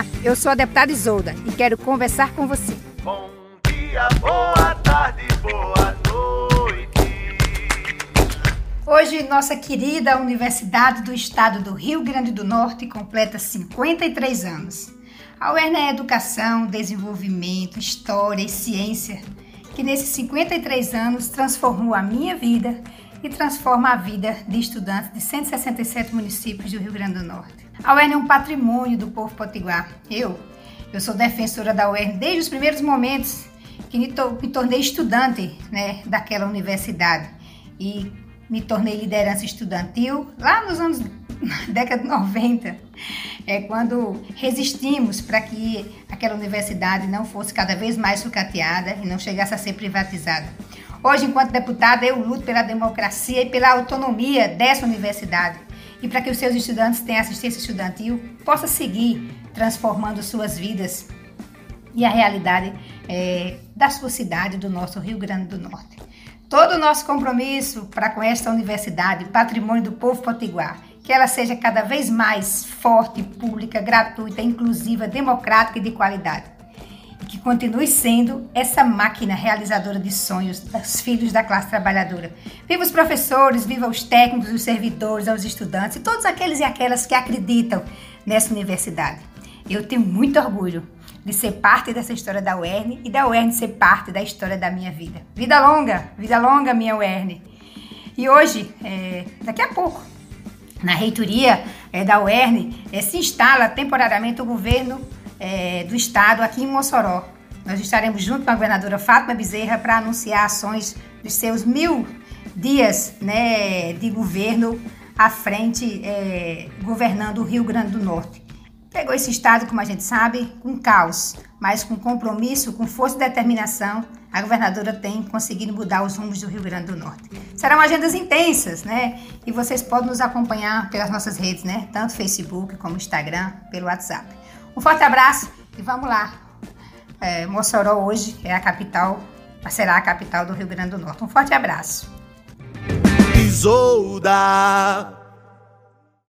Olá, eu sou a deputada Isolda e quero conversar com você. Bom dia, boa tarde, boa noite. Hoje, nossa querida Universidade do Estado do Rio Grande do Norte completa 53 anos. A UERN é Educação, Desenvolvimento, História e Ciência, que nesses 53 anos transformou a minha vida e transforma a vida de estudantes de 167 municípios do Rio Grande do Norte. A UERN é um patrimônio do povo potiguar. Eu, eu sou defensora da UERN desde os primeiros momentos que me, to me tornei estudante né, daquela universidade e me tornei liderança estudantil lá nos anos década de 90, é quando resistimos para que aquela universidade não fosse cada vez mais sucateada e não chegasse a ser privatizada. Hoje, enquanto deputada, eu luto pela democracia e pela autonomia dessa universidade e para que os seus estudantes tenham assistência estudantil, possa seguir transformando suas vidas e a realidade é, da sua cidade, do nosso Rio Grande do Norte. Todo o nosso compromisso para com esta universidade, patrimônio do povo potiguar, que ela seja cada vez mais forte, pública, gratuita, inclusiva, democrática e de qualidade que continue sendo essa máquina realizadora de sonhos dos filhos da classe trabalhadora. Viva os professores, viva os técnicos, os servidores, os estudantes e todos aqueles e aquelas que acreditam nessa universidade. Eu tenho muito orgulho de ser parte dessa história da UERN e da UERN ser parte da história da minha vida. Vida longa, vida longa, minha UERN. E hoje, é, daqui a pouco, na reitoria é, da UERN, é, se instala temporariamente o governo é, do Estado aqui em Mossoró. Nós estaremos junto com a governadora Fátima Bezerra para anunciar ações dos seus mil dias né, de governo à frente, é, governando o Rio Grande do Norte. Pegou esse estado, como a gente sabe, com caos, mas com compromisso, com força e determinação, a governadora tem conseguido mudar os rumos do Rio Grande do Norte. Serão agendas intensas, né? E vocês podem nos acompanhar pelas nossas redes, né? Tanto Facebook como Instagram, pelo WhatsApp. Um forte abraço e vamos lá. É, Mossoró hoje é a capital, será a capital do Rio Grande do Norte. Um forte abraço. Isolda.